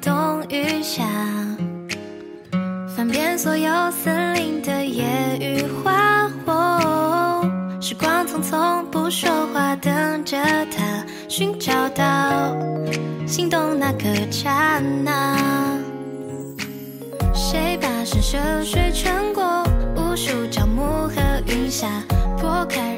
冬与夏，翻遍所有森林的野与花。哦，时光匆匆，不说话，等着他寻找到心动那个刹那。谁把山涉水穿过无数朝暮和云霞，拨开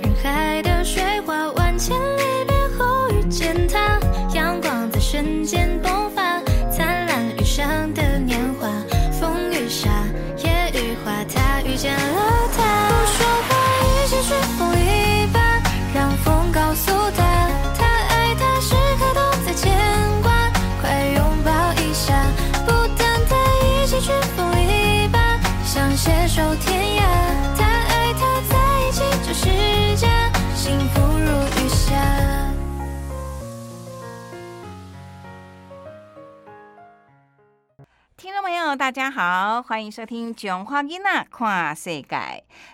大家好，欢迎收听《囧花囡仔看世界》。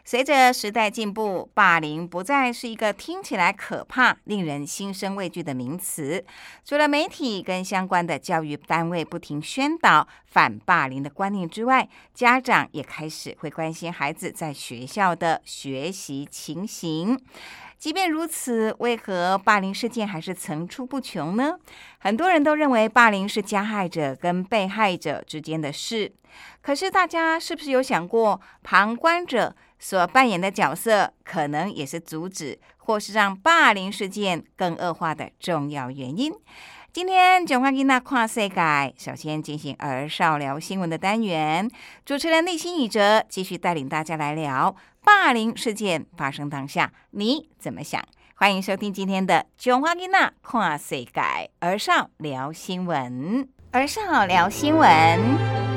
随着时代进步，霸凌不再是一个听起来可怕、令人心生畏惧的名词。除了媒体跟相关的教育单位不停宣导反霸凌的观念之外，家长也开始会关心孩子在学校的学习情形。即便如此，为何霸凌事件还是层出不穷呢？很多人都认为霸凌是加害者跟被害者之间的事，可是大家是不是有想过，旁观者所扮演的角色，可能也是阻止或是让霸凌事件更恶化的重要原因？今天九花囡仔跨世界，首先进行儿少聊新闻的单元，主持人立新宇哲继续带领大家来聊霸凌事件发生当下，你怎么想？欢迎收听今天的九花囡仔跨世界儿少聊新闻，儿少聊新闻。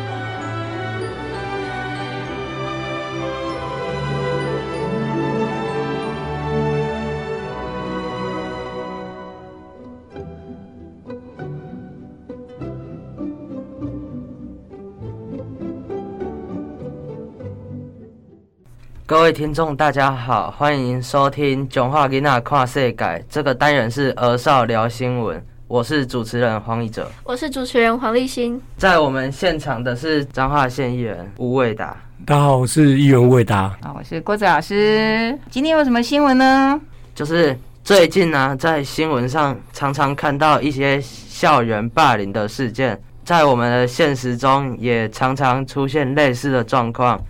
各位听众，大家好，欢迎收听《囧话囡仔看世界》这个单元是儿少聊新闻，我是主持人黄义哲。我是主持人黄立新。在我们现场的是彰化县议员吴伟达。大家好，我是议员伟达。啊，我是郭子老师。今天有什么新闻呢？就是最近呢、在新闻上常常看到一些校园霸凌的事件，在我们的现实中也常常出现类似的状况，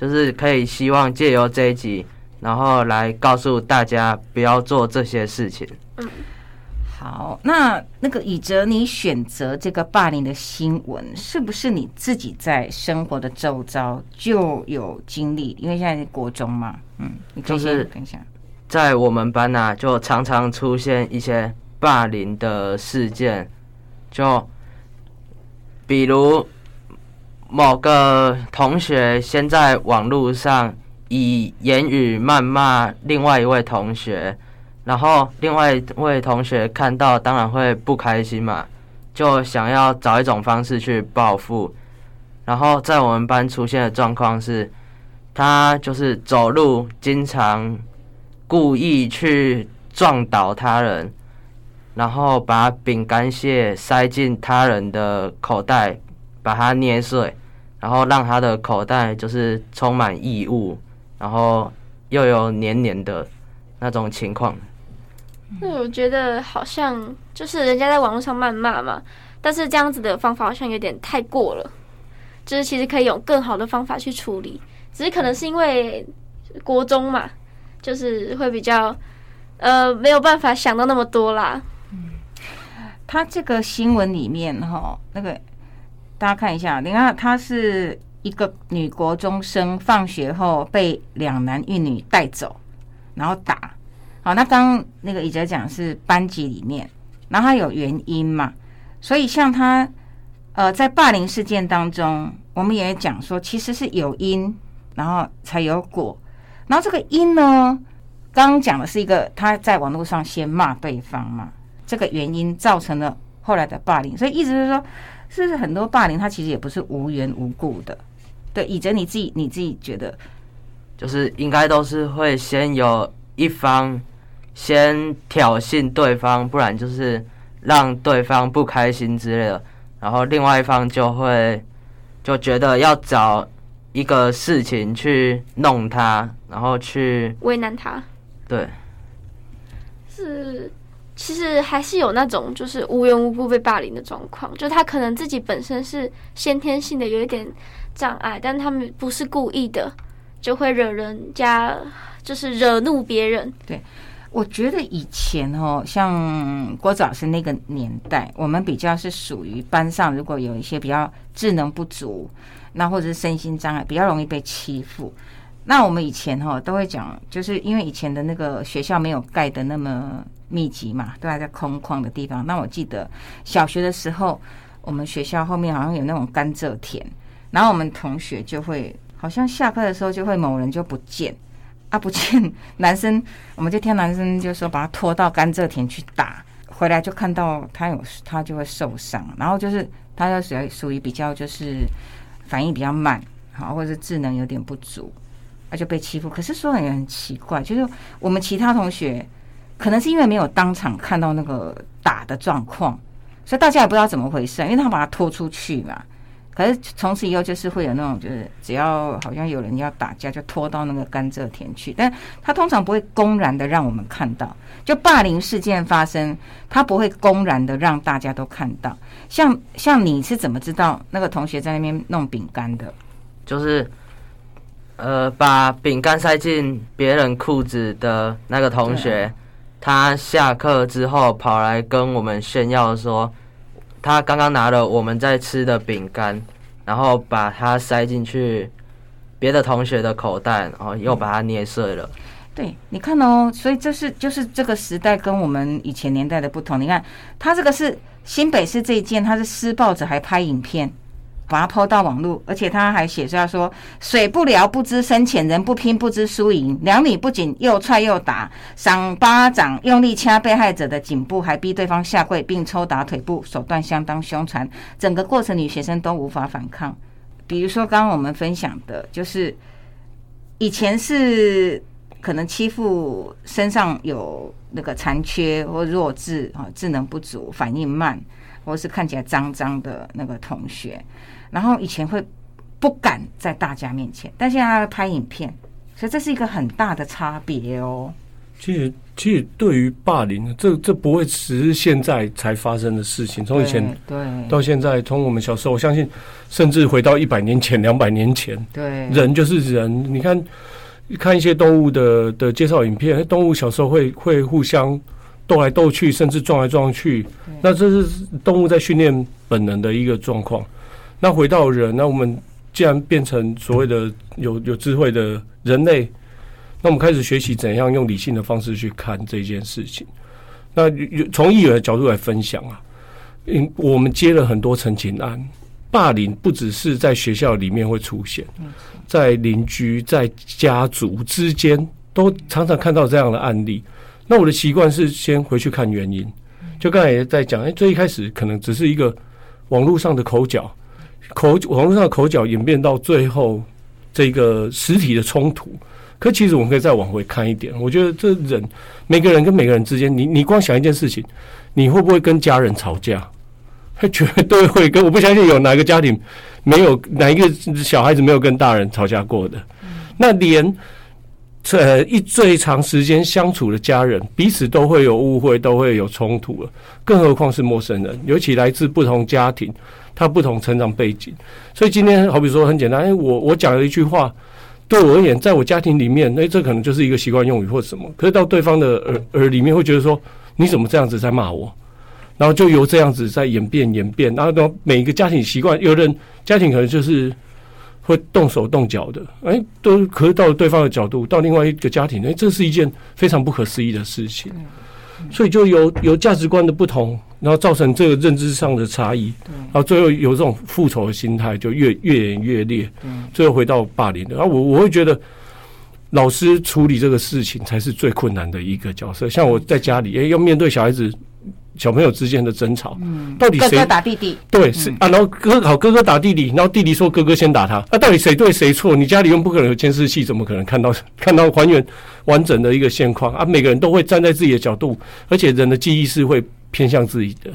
就是可以希望借由这一集，然后来告诉大家不要做这些事情。嗯好，那那个以哲，你选择这个霸凌的新闻，是不是你自己在生活的周遭就有经历？因为现在是国中嘛，嗯，你就是等一下。在我们班呐、就常常出现一些霸凌的事件，就比如某个同学先在网络上以言语谩骂另外一位同学，然后另外一位同学看到当然会不开心嘛，就想要找一种方式去报复，然后在我们班出现的状况是，他就是走路经常故意去撞倒他人，然后把饼干屑塞进他人的口袋，把它捏碎，然后让他的口袋就是充满异物，然后又有黏黏的那种情况。那我觉得好像就是人家在网络上谩骂嘛，但是这样子的方法好像有点太过了，就是其实可以用更好的方法去处理，只是可能是因为国中嘛，就是会比较呃没有办法想到那么多啦。他这个新闻里面哈，那个大家看一下，你看她是一个女国中生，放学后被两男一女带走，然后打。好，那刚那个乙哲讲是班级里面，然后他有原因嘛，所以像他呃在霸凌事件当中，我们也讲说其实是有因，然后才有果，然后这个因呢，刚刚讲的是一个他在网络上先骂对方嘛，这个原因造成了后来的霸凌，所以意思是说，是不是很多霸凌他其实也不是无缘无故的？对，以哲你自己你自己觉得，就是应该都是会先有一方。先挑衅对方，不然就是让对方不开心之类的，然后另外一方就会就觉得要找一个事情去弄他，然后去为难他。对，是其实还是有那种就是无缘无故被霸凌的状况，就他可能自己本身是先天性的有一点障碍，但他们不是故意的，就会惹人家就是惹怒别人。对。我觉得以前哦，像郭子老师那个年代，我们比较是属于班上，如果有一些比较智能不足，那或者是身心障碍，比较容易被欺负。那我们以前哈都会讲，就是因为以前的那个学校没有盖的那么密集嘛，都还在空旷的地方。那我记得小学的时候，我们学校后面好像有那种甘蔗田，然后我们同学就会，好像下课的时候就会某人就不见。啊，不见男生，我们就听男生就说把他拖到甘蔗田去打，回来就看到他有他就会受伤，然后就是他就属于属于比较就是反应比较慢，好或者是智能有点不足，他就被欺负。可是说也很奇怪，就是我们其他同学可能是因为没有当场看到那个打的状况，所以大家也不知道怎么回事，因为他把他拖出去嘛。可是从此以后就是会有那种，就是只要好像有人要打架，就拖到那个甘蔗田去。但他通常不会公然的让我们看到，就霸凌事件发生，他不会公然的让大家都看到。像像你是怎么知道那个同学在那边弄饼干的？就是呃，把饼干塞进别人裤子的那个同学，他下课之后跑来跟我们炫耀说。他刚刚拿了我们在吃的饼干，然后把它塞进去别的同学的口袋，然后又把它捏碎了。对，你看哦，所以这是就是这个时代跟我们以前年代的不同。你看，他这个是新北市这一件，他是施暴者还拍影片。把它抛到网络，而且他还写下说：“水不聊不知深浅，人不拼不知输赢。”两女不仅又踹又打，赏巴掌，用力掐被害者的颈部，还逼对方下跪，并抽打腿部，手段相当凶残。整个过程女学生都无法反抗。比如说，刚刚我们分享的，就是以前是可能欺负身上有那个残缺或弱智啊，智能不足、反应慢，或是看起来脏脏的那个同学。然后以前会不敢在大家面前，但现在他会拍影片，所以这是一个很大的差别哦。其实，其实对于霸凌，这这不会只是现在才发生的事情，从以前对到现在，从我们小时候，我相信，甚至回到一百年前、两百年前，对人就是人。你看，看一些动物的的介绍影片，动物小时候会会互相斗来斗去，甚至撞来撞去，那这是动物在训练本能的一个状况。那回到人，那我们既然变成所谓的有有智慧的人类，那我们开始学习怎样用理性的方式去看这件事情。那从议员的角度来分享啊，嗯，我们接了很多陈情案，霸凌不只是在学校里面会出现，在邻居、在家族之间都常常看到这样的案例。那我的习惯是先回去看原因，就刚才也在讲，哎，最一开始可能只是一个网络上的口角。口网络上的口角演变到最后这个实体的冲突。可其实我们可以再往回看一点，我觉得这人每个人跟每个人之间，你你光想一件事情，你会不会跟家人吵架？他绝对会跟，我不相信有哪个家庭没有哪一个小孩子没有跟大人吵架过的。那连这一最长时间相处的家人，彼此都会有误会，都会有冲突了，更何况是陌生人，尤其来自不同家庭，他不同成长背景。所以今天好比说很简单，哎，我我讲了一句话。对我而言，在我家庭里面，那这可能就是一个习惯用语或什么。可是到对方的耳耳里面，会觉得说：“你怎么这样子在骂我？”然后就由这样子在演变演变。然后到每一个家庭习惯，有人家庭可能就是会动手动脚的，哎，都可是到了对方的角度，到另外一个家庭，哎，这是一件非常不可思议的事情。所以就有有价值观的不同。然后造成这个认知上的差异，然后最后有这种复仇的心态，就越越演越烈，最后回到霸凌的。然后我我会觉得，老师处理这个事情才是最困难的一个角色。像我在家里，哎，要面对小孩子。小朋友之间的争吵，到底谁打弟弟？对，是啊，然后哥好哥哥打弟弟，然后弟弟说哥哥先打他，啊，到底谁对谁错？你家里又不可能有监视器，怎么可能看到 看到还原完整的一个现况啊？每个人都会站在自己的角度，而且人的记忆是会偏向自己的，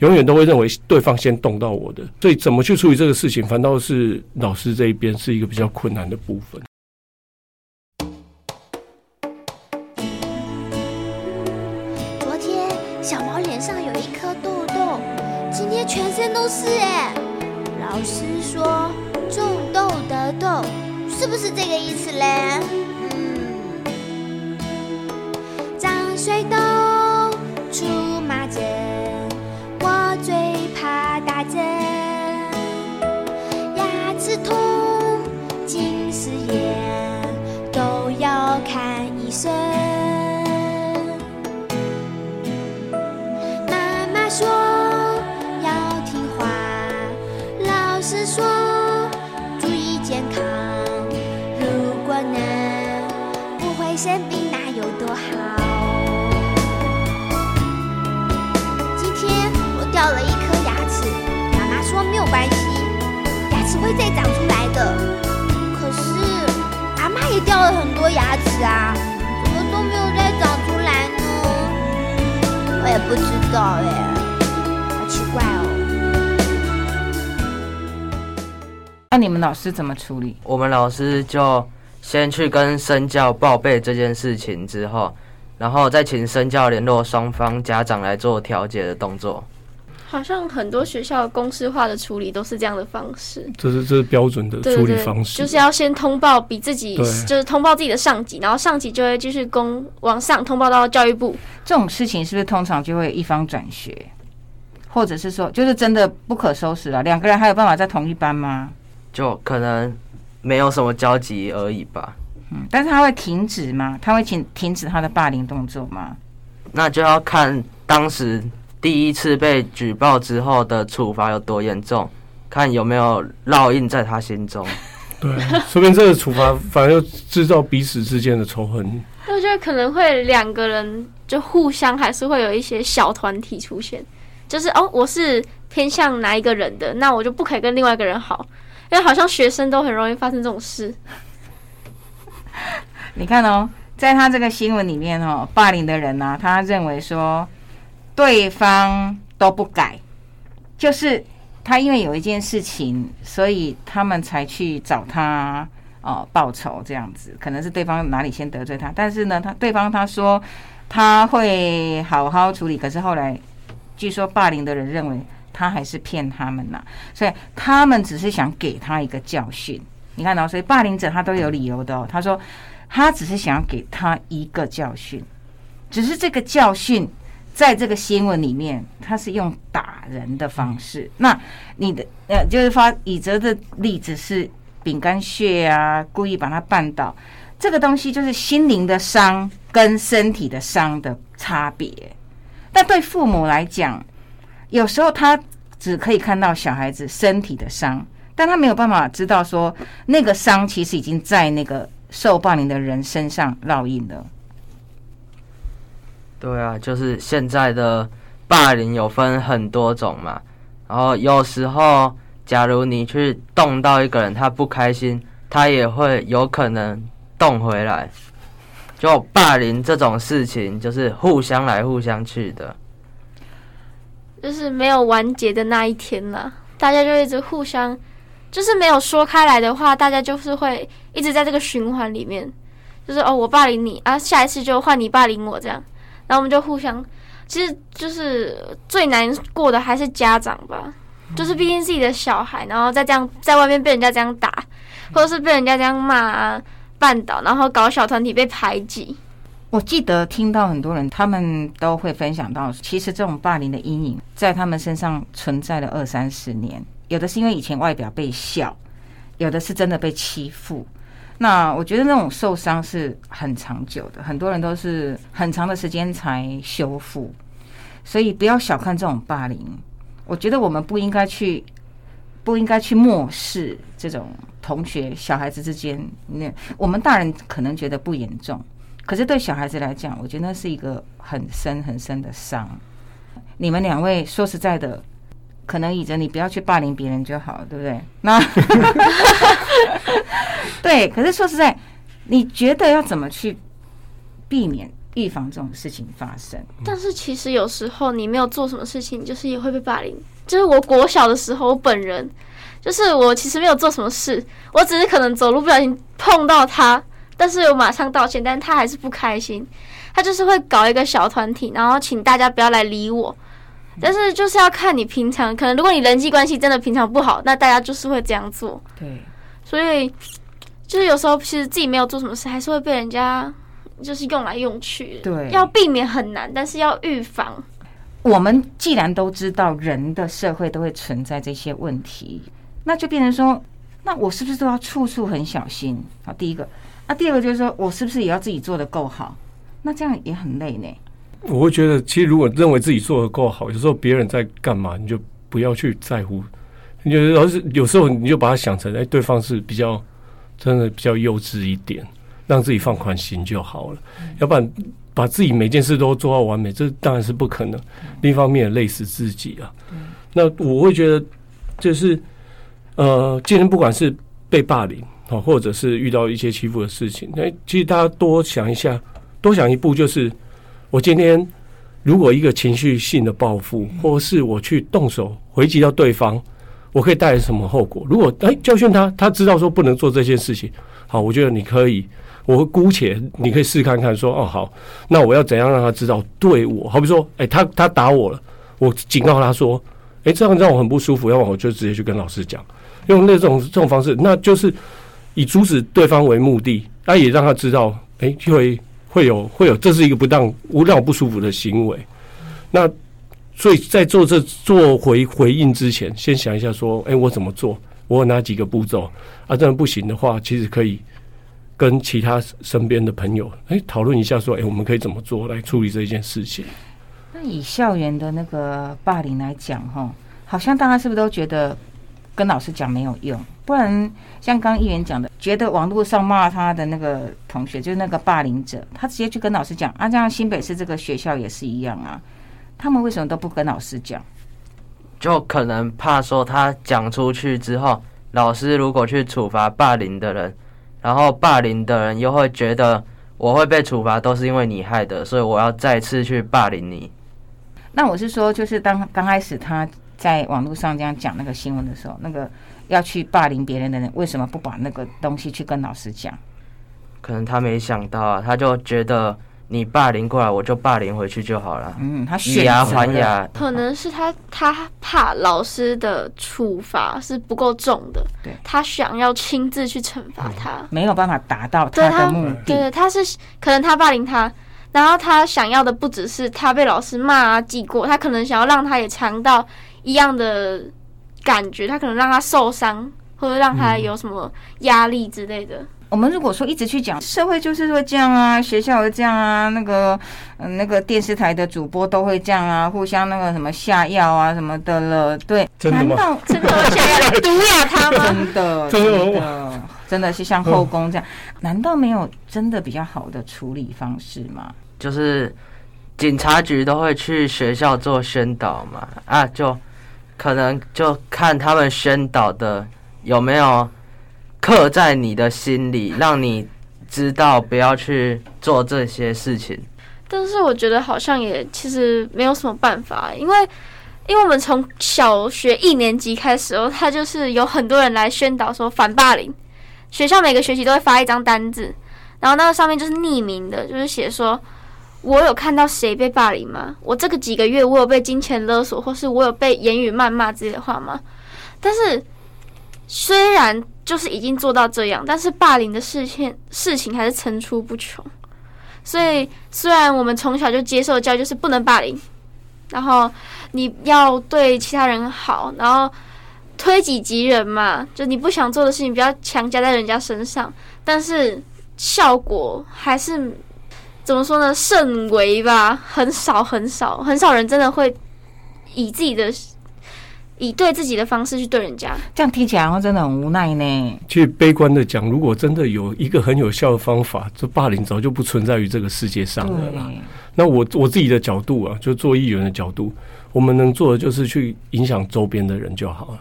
永远都会认为对方先动到我的，所以怎么去处理这个事情，反倒是老师这一边是一个比较困难的部分。小毛脸上有一颗痘痘，今天全身都是哎，老师说种豆得豆，是不是这个意思嘞？嗯，长水痘再长出来的。可是阿妈也掉了很多牙齿啊，怎么都没有再长出来呢？我也不知道哎，好奇怪哦。那你们老师怎么处理？我们老师就。先去跟身教报备这件事情之后，然后再请身教联络双方家长来做调解的动作。好像很多学校公式化的处理都是这样的方式。这是这是标准的处理方式，就是要先通报比自己，就是通报自己的上级，然后上级就会继续公往上通报到教育部。这种事情是不是通常就会一方转学，或者是说就是真的不可收拾了？两个人还有办法在同一班吗？就可能。没有什么交集而已吧。嗯，但是他会停止吗？他会停停止他的霸凌动作吗？那就要看当时第一次被举报之后的处罚有多严重，看有没有烙印在他心中。对，说明这个处罚反而又制造彼此之间的仇恨。我觉得可能会两个人就互相还是会有一些小团体出现，就是哦，我是偏向哪一个人的，那我就不可以跟另外一个人好。因为好像学生都很容易发生这种事。你看哦，在他这个新闻里面哦，霸凌的人呢，他认为说对方都不改，就是他因为有一件事情，所以他们才去找他哦报仇这样子。可能是对方哪里先得罪他，但是呢，他对方他说他会好好处理，可是后来据说霸凌的人认为。他还是骗他们呐，所以他们只是想给他一个教训。你看到，所以霸凌者他都有理由的哦。他说他只是想给他一个教训，只是这个教训在这个新闻里面，他是用打人的方式。那你的呃，就是发以哲的例子是饼干屑啊，故意把他绊倒，这个东西就是心灵的伤跟身体的伤的差别。但对父母来讲，有时候他只可以看到小孩子身体的伤，但他没有办法知道说那个伤其实已经在那个受霸凌的人身上烙印了。对啊，就是现在的霸凌有分很多种嘛，然后有时候假如你去动到一个人，他不开心，他也会有可能动回来。就霸凌这种事情，就是互相来互相去的。就是没有完结的那一天啦，大家就一直互相，就是没有说开来的话，大家就是会一直在这个循环里面，就是哦，我霸凌你啊，下一次就换你霸凌我这样，然后我们就互相，其实就是最难过的还是家长吧，就是毕竟自己的小孩，然后再这样在外面被人家这样打，或者是被人家这样骂啊。绊倒，然后搞小团体被排挤。我记得听到很多人，他们都会分享到，其实这种霸凌的阴影在他们身上存在了二三十年。有的是因为以前外表被笑，有的是真的被欺负。那我觉得那种受伤是很长久的，很多人都是很长的时间才修复。所以不要小看这种霸凌，我觉得我们不应该去。不应该去漠视这种同学、小孩子之间。那我们大人可能觉得不严重，可是对小孩子来讲，我觉得那是一个很深很深的伤。你们两位说实在的，可能以着你不要去霸凌别人就好，对不对？那 对，可是说实在，你觉得要怎么去避免、预防这种事情发生？但是其实有时候你没有做什么事情，就是也会被霸凌。就是我国小的时候，我本人就是我其实没有做什么事，我只是可能走路不小心碰到他，但是我马上道歉，但是他还是不开心，他就是会搞一个小团体，然后请大家不要来理我，但是就是要看你平常，可能如果你人际关系真的平常不好，那大家就是会这样做。对，所以就是有时候其实自己没有做什么事，还是会被人家就是用来用去。对，要避免很难，但是要预防。我们既然都知道人的社会都会存在这些问题，那就变成说，那我是不是都要处处很小心？好，第一个，那第二个就是说我是不是也要自己做的够好？那这样也很累呢。我会觉得，其实如果认为自己做的够好，有时候别人在干嘛，你就不要去在乎。你就要是有时候你就把它想成，哎，对方是比较真的比较幼稚一点，让自己放宽心就好了。要不然。把自己每件事都做到完美，这当然是不可能。另一方面，累死自己啊。那我会觉得，就是呃，今天不管是被霸凌啊，或者是遇到一些欺负的事情，那其实大家多想一下，多想一步，就是我今天如果一个情绪性的报复，或是我去动手回击到对方，我可以带来什么后果？如果哎教训他，他知道说不能做这件事情，好，我觉得你可以。我姑且你可以试看看，说哦好，那我要怎样让他知道对我？好比说，哎，他他打我了，我警告他说，哎，这样让我很不舒服，要么我就直接去跟老师讲，用那种这种方式，那就是以阻止对方为目的，他也让他知道，哎，会会有会有，这是一个不当让我不舒服的行为。那所以在做这做回回应之前，先想一下说，哎，我怎么做？我有哪几个步骤？啊，这样不行的话，其实可以。跟其他身边的朋友哎讨论一下，说哎我们可以怎么做来处理这件事情？那以校园的那个霸凌来讲，哈，好像大家是不是都觉得跟老师讲没有用？不然像刚刚议员讲的，觉得网络上骂他的那个同学就是那个霸凌者，他直接去跟老师讲啊，这样新北市这个学校也是一样啊，他们为什么都不跟老师讲？就可能怕说他讲出去之后，老师如果去处罚霸凌的人。然后霸凌的人又会觉得我会被处罚，都是因为你害的，所以我要再次去霸凌你。那我是说，就是当刚开始他在网络上这样讲那个新闻的时候，那个要去霸凌别人的人，为什么不把那个东西去跟老师讲？可能他没想到啊，他就觉得。你霸凌过来，我就霸凌回去就好了。嗯，他以牙还牙，可能是他他怕老师的处罚是不够重的，对，他想要亲自去惩罚他，没有办法达到他的目的。对，他是可能他霸凌他，然后他想要的不只是他被老师骂啊记过，他可能想要让他也尝到一样的感觉，他可能让他受伤，或者让他有什么压力之类的。我们如果说一直去讲社会就是会这样啊，学校会这样啊，那个嗯那个电视台的主播都会这样啊，互相那个什么下药啊什么的了，对，难道真的下药毒哑他吗？真的 真的真的是像后宫这样？难道没有真的比较好的处理方式吗？就是警察局都会去学校做宣导嘛，啊就可能就看他们宣导的有没有刻在你的心里，让你知道不要去做这些事情。但是我觉得好像也其实没有什么办法，因为因为我们从小学一年级开始哦，他就是有很多人来宣导说反霸凌，学校每个学期都会发一张单子，然后那个上面就是匿名的，就是写说我有看到谁被霸凌吗？我这个几个月我有被金钱勒索，或是我有被言语谩骂之类的话吗？但是虽然就是已经做到这样，但是霸凌的事情事情还是层出不穷。所以，虽然我们从小就接受教育就是不能霸凌，然后你要对其他人好，然后推己及人嘛，就你不想做的事情不要强加在人家身上，但是效果还是怎么说呢？甚为吧，很少很少很少人真的会以自己的以对自己的方式去对人家。这样听起来好像真的很无奈呢。其实悲观的讲，如果真的有一个很有效的方法，这霸凌早就不存在于这个世界上了啦。那我我自己的角度啊，就做议员的角度，我们能做的就是去影响周边的人就好了。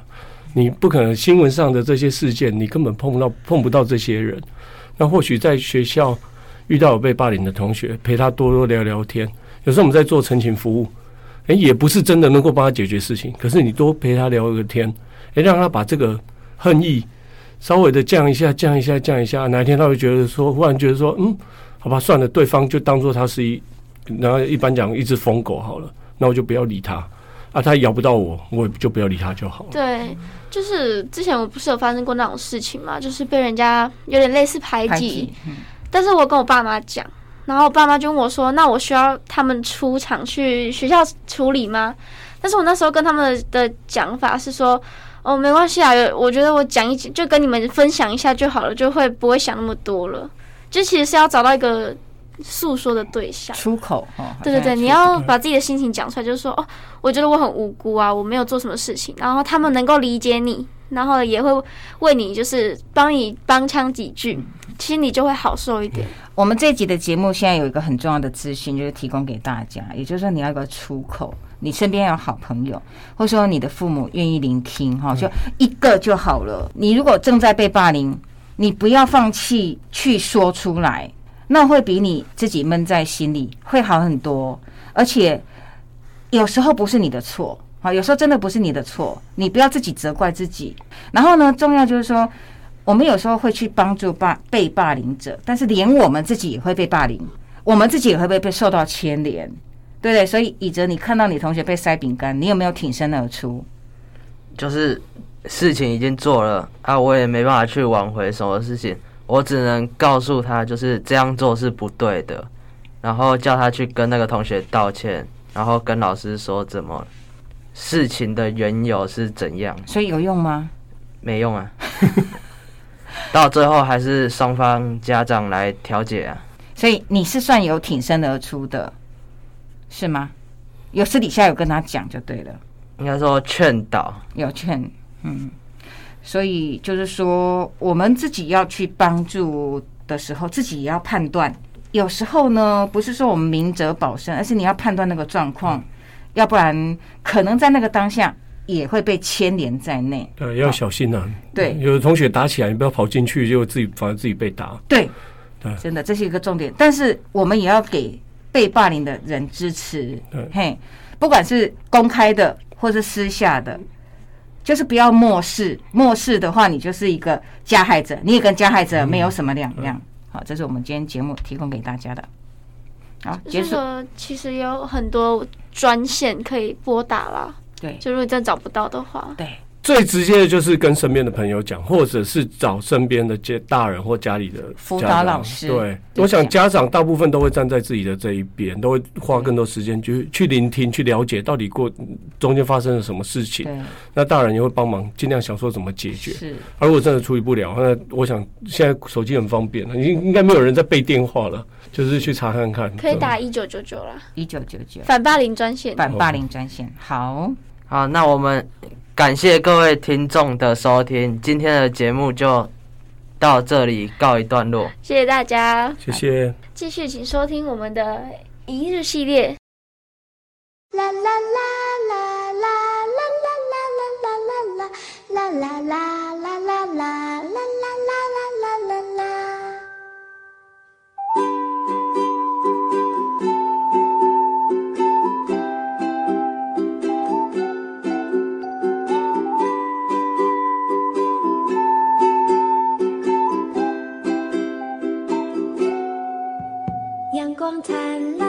你不可能新闻上的这些事件，你根本碰不到碰不到这些人。那或许在学校遇到有被霸凌的同学，陪他多多聊聊天。有时候我们在做陈情服务，诶，也不是真的能够帮他解决事情，可是你多陪他聊个天，诶，让他把这个恨意稍微的降一下，降一下，降一下。哪一天他会觉得说，忽然觉得说，嗯，好吧，算了，对方就当做他是一，然后一般讲一只疯狗好了，那我就不要理他。啊，他咬不到我，我也就不要理他就好了。对，就是之前我不是有发生过那种事情嘛，就是被人家有点类似排挤，但是我跟我爸妈讲，然后我爸妈就问我说：“那我需要他们出场去学校处理吗？”但是我那时候跟他们的讲法是说：“哦，没关系啊，我觉得我讲一就跟你们分享一下就好了，就会不会想那么多了。就其实是要找到一个诉说的对象。”出口哦，对对对，你要把自己的心情讲出来，就是说，哦，我觉得我很无辜啊，我没有做什么事情，然后他们能够理解你，然后也会为你就是帮你帮腔几句，其实你就会好受一点。我们这集的节目现在有一个很重要的资讯，就是提供给大家，也就是说你要有个出口，你身边有好朋友，或者说你的父母愿意聆听哈，就一个就好了。你如果正在被霸凌，你不要放弃去说出来，那会比你自己闷在心里会好很多，而且有时候不是你的错。好，有时候真的不是你的错，你不要自己责怪自己。然后呢，重要就是说，我们有时候会去帮助霸被霸凌者，但是连我们自己也会被霸凌，我们自己也会被被受到牵连，对不对？所以，以哲，你看到你同学被塞饼干，你有没有挺身而出？就是事情已经做了啊，我也没办法去挽回什么事情，我只能告诉他，就是这样做是不对的，然后叫他去跟那个同学道歉，然后跟老师说怎么事情的缘由是怎样，所以有用吗？没用啊，到最后还是双方家长来调解啊。所以你是算有挺身而出的，是吗？有私底下有跟他讲就对了。应该说劝导，有劝，嗯，所以就是说，我们自己要去帮助的时候，自己也要判断。有时候呢，不是说我们明哲保身，而是你要判断那个状况，要不然可能在那个当下也会被牵连在内。对，要小心呐、对有的同学打起来，你不要跑进去，就自己反而自己被打。对对，真的这是一个重点。但是我们也要给被霸凌的人支持对，嘿，不管是公开的或是私下的，就是不要漠视。漠视的话，你就是一个加害者，你也跟加害者没有什么两样。好，这是我们今天节目提供给大家的。好，结束。就是说，其实有很多专线可以拨打啦，对就如果真的找不到的话，对，最直接的就是跟身边的朋友讲，或者是找身边的家大人或家里的辅导老师对，我想家长大部分都会站在自己的这一边，都会花更多时间去去聆听、去了解到底过中间发生了什么事情。那大人也会帮忙，尽量想说怎么解决。是而如果真的处理不了，那我想现在手机很方便了，应应该没有人在背电话了，就是去查看看。可以打一九九九啦，一九九九反霸凌专线。反霸凌专线。好，好，那我们感谢各位听众的收听，今天的节目就到这里告一段落。谢谢大家，谢谢。继续请收听我们的一日系列。啦啦啦啦啦啦啦啦啦啦啦啦啦啦。光灿烂，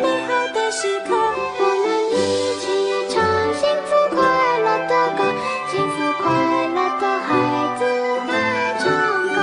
美好的时刻。我们一起唱幸福快乐的歌，幸福快乐的孩子爱唱歌。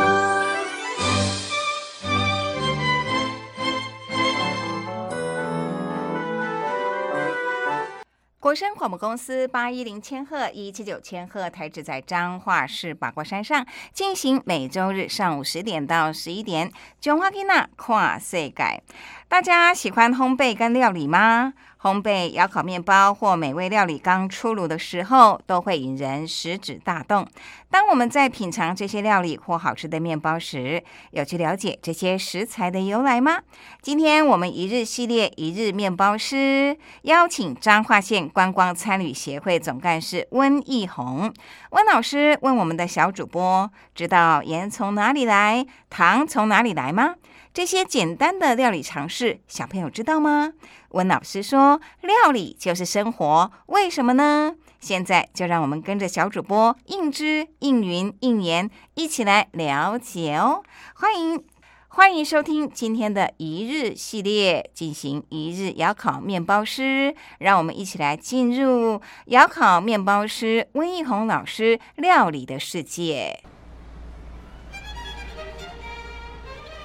广播公司八一零千赫、一七九千赫台址在彰化市八卦山上，进行每周日上午十点到十一点。中华囡仔跨世界，大家喜欢烘焙跟料理吗？烘焙、窑烤面包或美味料理刚出炉的时候，都会引人食指大动。当我们在品尝这些料理或好吃的面包时，有去了解这些食材的由来吗？今天我们一日系列一日面包师邀请彰化县观光参旅协会总干事温义宏温老师问我们的小主播：知道盐从哪里来，糖从哪里来吗？这些简单的料理常识，小朋友知道吗？温老师说：“料理就是生活，为什么呢？”现在就让我们跟着小主播应之、应云、应言一起来了解哦。欢迎欢迎收听今天的一日系列，进行一日窑烤面包师，让我们一起来进入窑烤面包师温义宏老师料理的世界。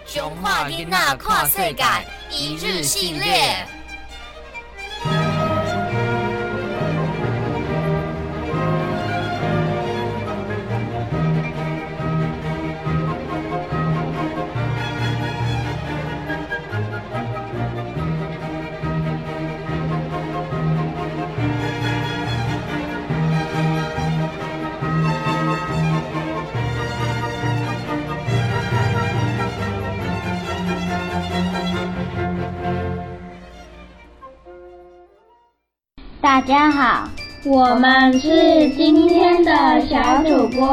熊化囡仔跨世界一日系列。大家好，我们是今天的小主播，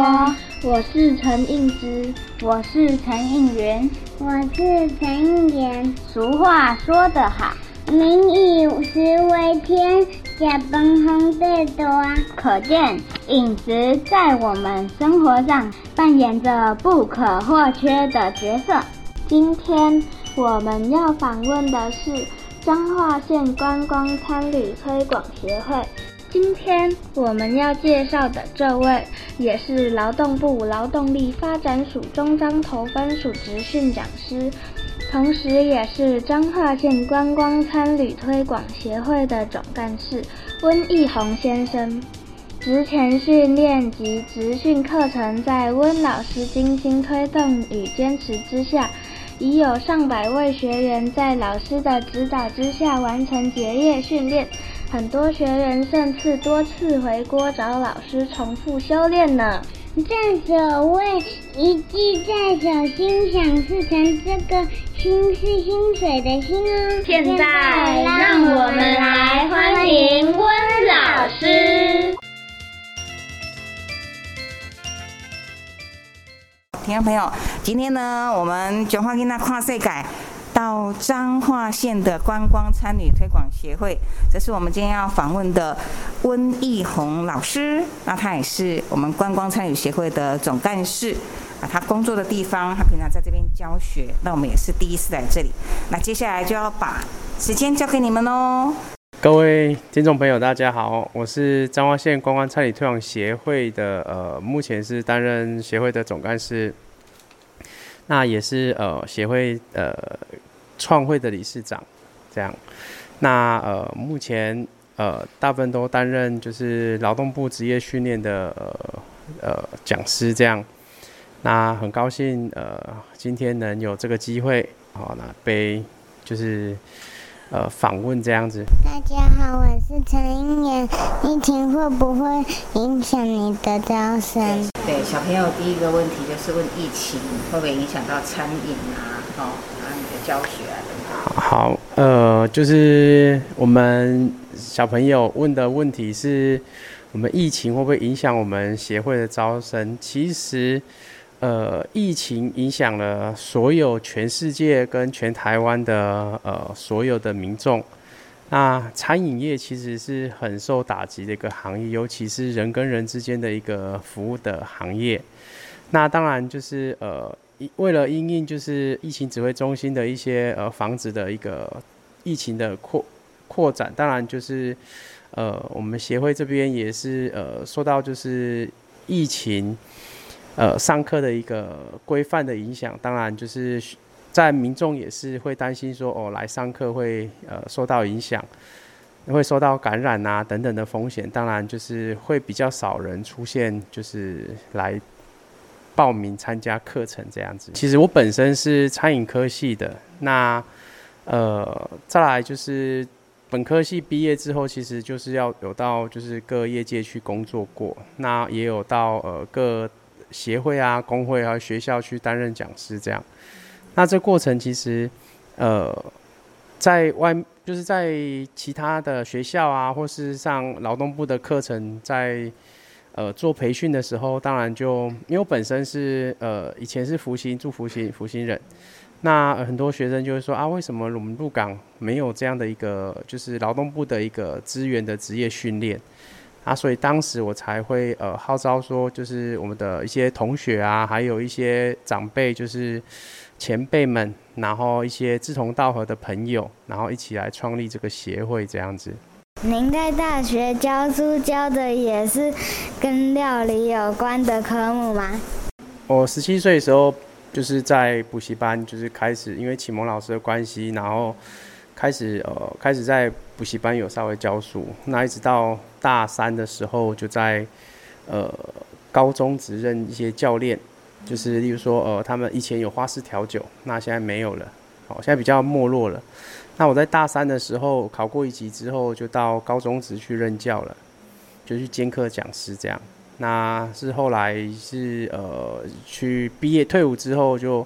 我是陈应之，我是陈应元，我是陈应元。俗话说得好，民以食为天，甲崩烘得多。可见饮食在我们生活上扮演着不可或缺的角色。今天我们要访问的是。彰化县观光参旅推广协会。今天我们要介绍的这位，也是劳动部劳动力发展署中彰投分署职训讲师，同时也是彰化县观光参旅推广协会的总干事温义宏先生。职前训练及职训课程在温老师精心推动与坚持之下。已有上百位学员在老师的指导之下完成结业训练，很多学员甚至多次回国找老师重复修炼呢。正所谓一技在手，心想事成，这个心是薪水的薪哦。现在让我们来欢迎温老师。听众朋友，今天呢，我们九化囡仔跨世改到彰化县的观光参旅推广协会，这是我们今天要访问的温义宏老师。那他也是我们观光参旅协会的总干事啊，他工作的地方，他平常在这边教学。那我们也是第一次来这里。那接下来就要把时间交给你们喽。各位听众朋友，大家好，我是彰化县观光参旅推广协会的，呃，目前是担任协会的总干事，那也是呃协会呃创会的理事长，这样，那呃目前呃大部分都担任就是劳动部职业训练的呃呃讲师这样，那很高兴呃今天能有这个机会，好，那被就是。呃访问这样子。大家好，我是陈英妍。疫情会不会影响你的招生？对，小朋友第一个问题就是问疫情会不会影响到餐饮啊，哦，啊你的教学啊等等。好，呃，就是我们小朋友问的问题是，我们疫情会不会影响我们协会的招生？其实，呃，疫情影响了所有全世界跟全台湾的呃所有的民众。那餐饮业其实是很受打击的一个行业，尤其是人跟人之间的一个服务的行业。那当然就是呃，为了因应就是疫情指挥中心的一些呃防止的一个疫情的扩扩展，当然就是呃我们协会这边也是呃受到就是疫情呃上课的一个规范的影响，当然就是在民众也是会担心说哦来上课会呃受到影响。会受到感染啊等等的风险，当然就是会比较少人出现，就是来报名参加课程这样子。其实我本身是餐饮科系的，那呃再来就是本科系毕业之后，其实就是要有到就是各业界去工作过，那也有到呃各协会啊、工会啊、学校去担任讲师这样。那这过程其实呃在外就是在其他的学校啊，或是上劳动部的课程，在呃做培训的时候，当然就因为本身是呃以前是福星住福星福星人，那很多学生就会说啊，为什么我们入港没有这样的一个就是劳动部的一个资源的职业训练啊？所以当时我才会呃号召说，就是我们的一些同学啊，还有一些长辈，就是前辈们，然后一些志同道合的朋友，然后一起来创立这个协会这样子。您在大学教书教的也是跟料理有关的科目吗？我十七岁的时候，就是在补习班，就是开始因为启蒙老师的关系，然后开始呃开始在补习班有稍微教书。那一直到大三的时候，就在呃高中职任一些教练，就是例如说呃他们以前有花式调酒，那现在没有了，好，现在比较没落了。那我在大三的时候考过一级之后，就到高中职去任教了，就去兼课讲师这样。那是后来是呃去毕业退伍之后，就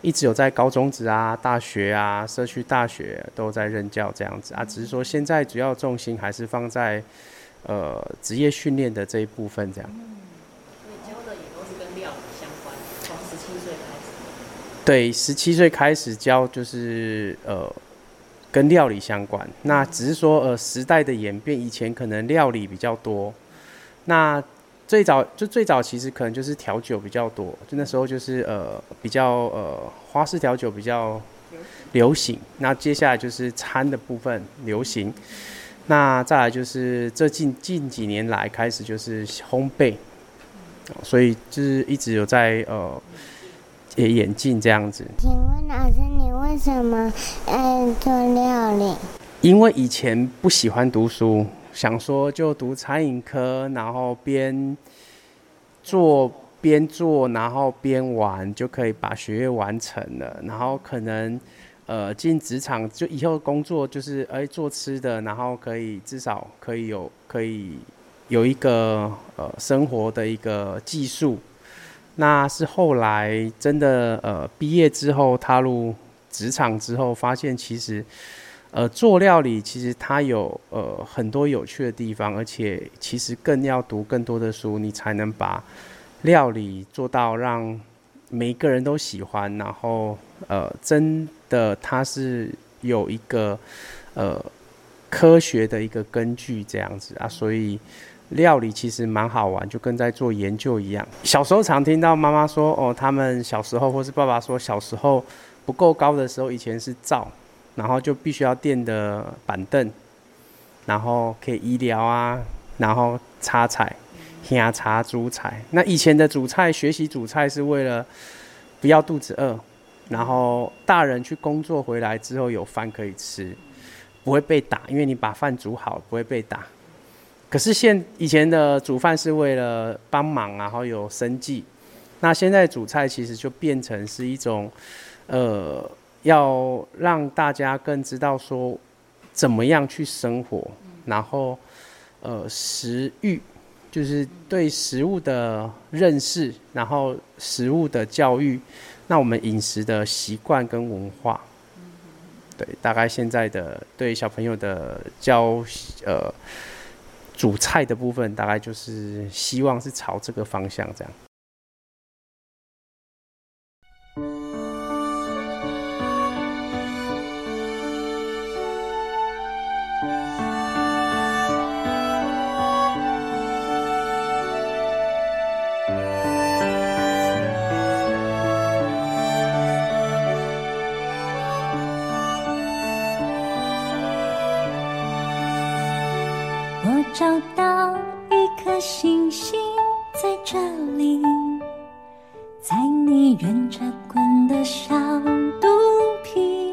一直有在高中职啊、大学啊、社区大学都在任教这样子啊。只是说现在主要重心还是放在呃职业训练的这一部分这样。教的也都是跟料理相关，从十七岁开始。对，十七岁开始教就是呃。跟料理相关，那只是说呃时代的演变，以前可能料理比较多，那最早就最早其实可能就是调酒比较多，就那时候就是呃比较呃花式调酒比较流行，那接下来就是餐的部分流行，那再来就是这近近几年来开始就是烘焙，所以就是一直有在呃也演进这样子。请问老师，你为什么爱做料理？因为以前不喜欢读书，想说就读餐饮科，然后边做边做，然后边玩，就可以把学业完成了。然后可能呃进职场，就以后工作就是哎做吃的，然后可以至少可以有可以有一个呃生活的一个技术。那是后来真的呃毕业之后踏入职场之后，发现其实呃做料理其实它有呃很多有趣的地方，而且其实更要读更多的书，你才能把料理做到让每一个人都喜欢，然后呃真的它是有一个呃科学的一个根据这样子啊，所以。料理其实蛮好玩，就跟在做研究一样。小时候常听到妈妈说，哦，他们小时候或是爸爸说，小时候不够高的时候，以前是灶，然后就必须要垫的板凳，然后可以医疗啊，然后插菜、下茶煮菜。那以前的煮菜，学习煮菜是为了不要肚子饿，然后大人去工作回来之后有饭可以吃，不会被打，因为你把饭煮好，不会被打。可是现以前的煮饭是为了帮忙，然后有生计。那现在煮菜其实就变成是一种，呃，要让大家更知道说，怎么样去生活，然后呃食欲，就是对食物的认识，然后食物的教育，那我们饮食的习惯跟文化，对，大概现在的对小朋友的教呃煮菜的部分，大概就是希望是朝这个方向这样。星星在这里，在你圆着滚的小肚皮，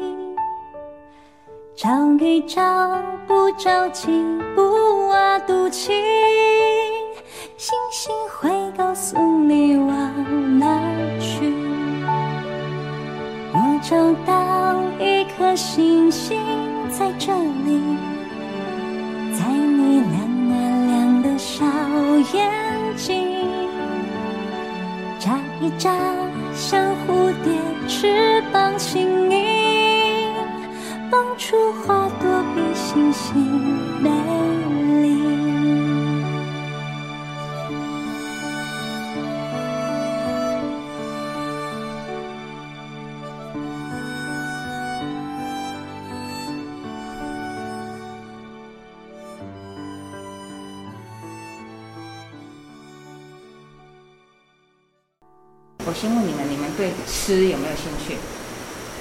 找一找不着急，不挖肚脐，眨，像蝴蝶翅膀轻盈，蹦出花朵比星星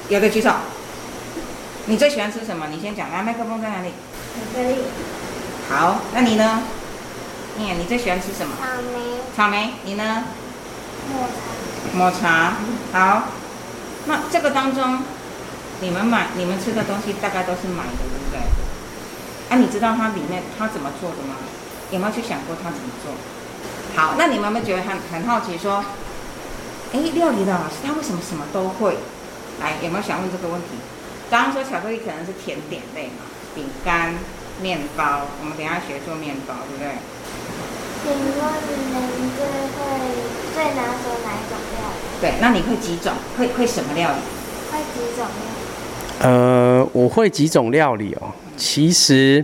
有的举手。你最喜欢吃什么？你先讲。来，麦克风在哪里？好，那你呢？念，你最喜欢吃什么？草莓、草莓。你呢？抹茶。抹茶。好。那这个当中，你们买、你们吃的东西大概都是买的，对不对？啊，你知道它里面它怎么做的吗？有没有去想过它怎么做？好，那你们有没有觉得很很好奇说？哎，料理的老师他为什么什么都会？来，有没有想问这个问题？刚刚说巧克力可能是甜点类嘛，饼干、面包，我们等一下学做面包，对不对？请问您最会最拿手哪一种料理？对，那你会几种？会会什么料理？会几种料理？呃，我会几种料理哦。其实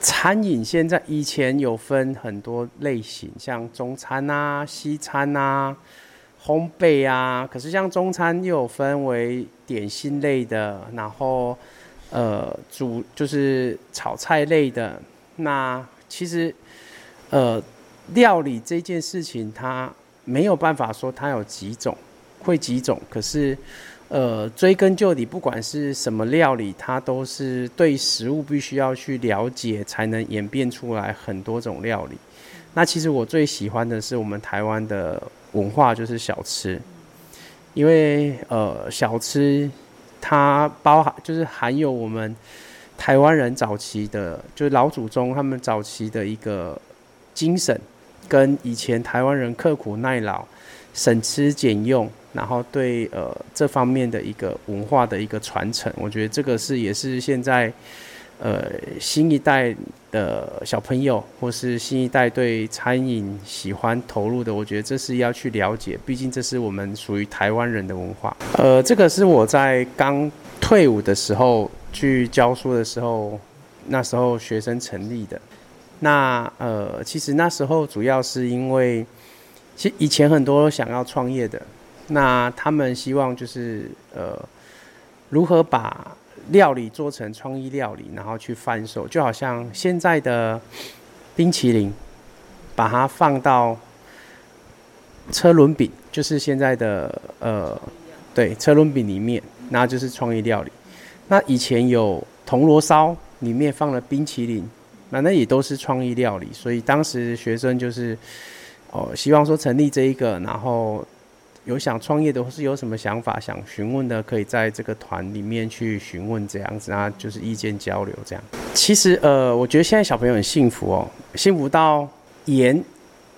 餐饮现在以前有分很多类型，像中餐啊、西餐啊、烘焙啊。可是像中餐又有分为点心类的，然后呃煮就是炒菜类的。那其实呃料理这件事情，它没有办法说它有几种，会几种，可是。呃，追根究底，不管是什么料理，它都是对食物必须要去了解，才能演变出来很多种料理。那其实我最喜欢的是我们台湾的文化，就是小吃，因为呃，小吃它包含就是含有我们台湾人早期的，就是老祖宗他们早期的一个精神，跟以前台湾人刻苦耐劳、省吃俭用。然后对呃这方面的一个文化的一个传承，我觉得这个是也是现在呃新一代的小朋友或是新一代对餐饮喜欢投入的，我觉得这是要去了解，毕竟这是我们属于台湾人的文化。呃，这个是我在刚退伍的时候去教书的时候，那时候学生成立的。那呃，其实那时候主要是因为，其以前很多想要创业的。那他们希望就是呃，如何把料理做成创意料理，然后去贩售，就好像现在的冰淇淋，把它放到车轮饼，就是现在的呃，对，车轮饼里面，那就是创意料理。那以前有铜锣烧，里面放了冰淇淋，那那也都是创意料理。所以当时学生就是哦，希望说成立这一个，然后。有想创业的或是有什么想法想询问的，可以在这个团里面去询问，这样子啊，就是意见交流这样。其实呃，我觉得现在小朋友很幸福哦，幸福到盐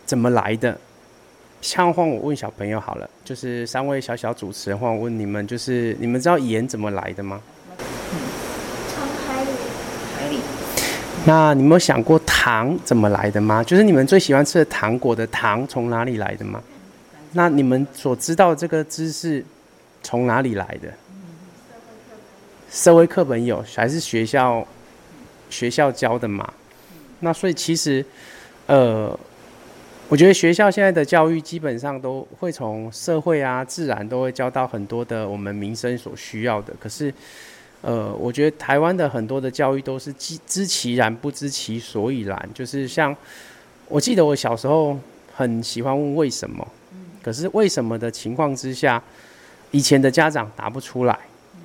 怎么来的？像换我问小朋友好了，就是三位小小主持人换我问你们，就是你们知道盐怎么来的吗？那你们有想过糖怎么来的吗？就是你们最喜欢吃的糖果的糖从哪里来的吗？那你们所知道这个知识从哪里来的？社会课本有，还是学校学校教的嘛？那所以其实，呃，我觉得学校现在的教育基本上都会从社会啊、自然都会教到很多的我们民生所需要的。可是，呃，我觉得台湾的很多的教育都是知知其然不知其所以然，就是像我记得我小时候很喜欢问为什么，可是为什么的情况之下，以前的家长答不出来。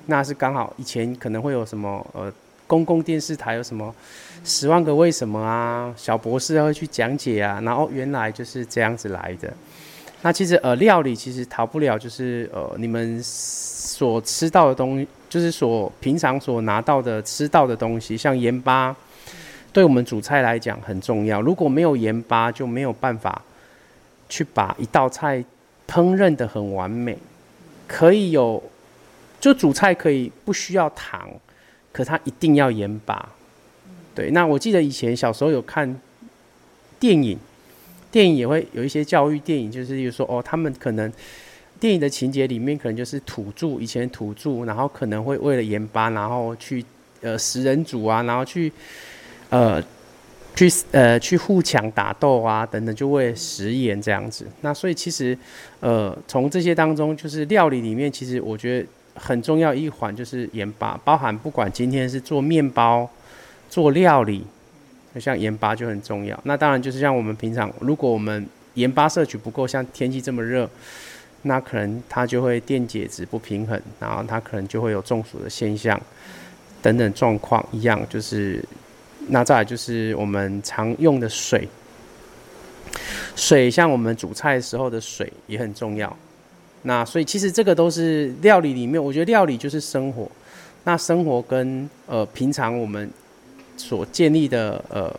那是刚好以前可能会有什么呃公共电视台有什么十万个为什么啊，小博士会去讲解啊，然后原来就是这样子来的。那其实呃料理其实逃不了就是呃你们所吃到的东西，就是所平常所拿到的吃到的东西，像盐巴，对我们煮菜来讲很重要。如果没有盐巴，就没有办法去把一道菜烹饪的很完美，可以有。就主菜可以不需要糖，可它一定要盐巴。对，那我记得以前小时候有看电影，电影也会有一些教育电影，就是比如说哦，他们可能电影的情节里面可能就是土著，以前土著，然后可能会为了盐巴，然后去呃食人族啊，然后去呃去呃去互抢打斗啊等等，就会食盐这样子。那所以其实呃从这些当中，就是料理里面，其实我觉得。很重要一环就是盐巴，包含不管今天是做面包、做料理，像盐巴就很重要。那当然就是像我们平常，如果我们盐巴摄取不够，像天气这么热，那可能它就会电解质不平衡，然后它可能就会有中暑的现象等等状况一样。就是那再来就是我们常用的水，水像我们煮菜时候的水也很重要。那所以其实这个都是料理里面，我觉得料理就是生活。那生活跟呃平常我们所建立的呃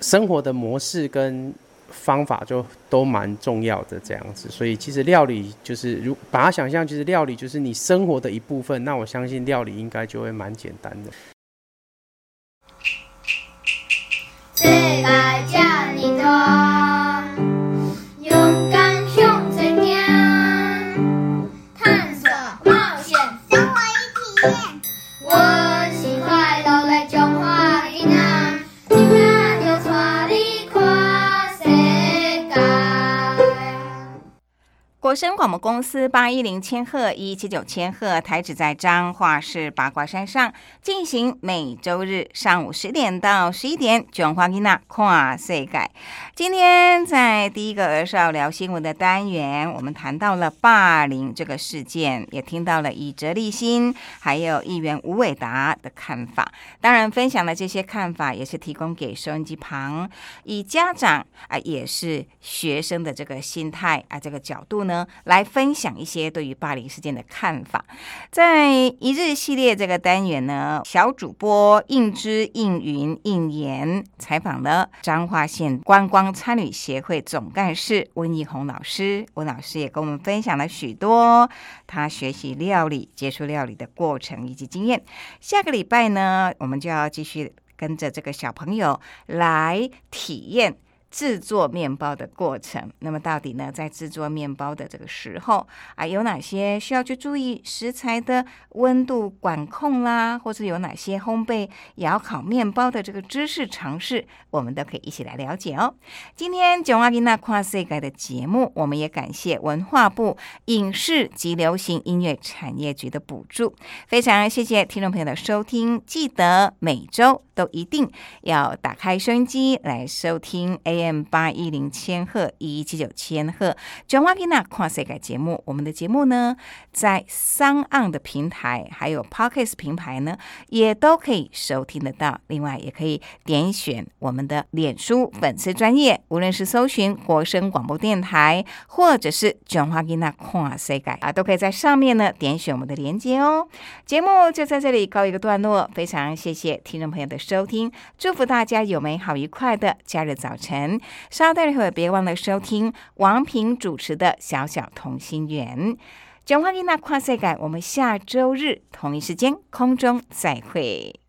生活的模式跟方法就都蛮重要的这样子。所以其实料理就是如把它想象，就是料理就是你生活的一部分。那我相信料理应该就会蛮简单的。四白叫你多。国声广播公司八一零千赫一七九千赫台址在彰化市八卦山上，进行每周日上午十点到十一点。卷花吉娜跨世界。今天在第一个儿少聊新闻的单元，我们谈到了霸凌这个事件，也听到了以哲立新还有议员吴伟达的看法。当然，分享的这些看法也是提供给收音机旁以家长啊，也是学生的这个心态啊，这个角度呢。来分享一些对于霸凌事件的看法。在一日系列这个单元呢，小主播应之、应云、应言采访了彰化县观光参旅协会总干事温义宏老师。温老师也跟我们分享了许多他学习料理、接触料理的过程以及经验。下个礼拜呢，我们就要继续跟着这个小朋友来体验。制作面包的过程，那么到底呢，在制作面包的这个时候啊，有哪些需要去注意食材的温度管控啦，或者有哪些烘焙也要烤面包的这个知识常识，我们都可以一起来了解哦。今天九阿吉娜跨世界的节目，我们也感谢文化部影视及流行音乐产业局的补助，非常谢谢听众朋友的收听，记得每周都一定要打开收音机来收听 A。M 八一零千赫一一七九千赫，转化给那跨世改节目。我们的节目呢，在三岸的平台还有 Pocket 平台呢，也都可以收听得到。另外，也可以点选我们的脸书粉丝专业，无论是搜寻国声广播电台，或者是转化给那跨世改啊，都可以在上面呢点选我们的连接哦。节目就在这里告一个段落，非常谢谢听众朋友的收听，祝福大家有美好愉快的假日早晨。稍待一会儿，别忘了收听王平主持的《小小同心圆》。讲话丽娜跨赛改，我们下周日同一时间空中再会。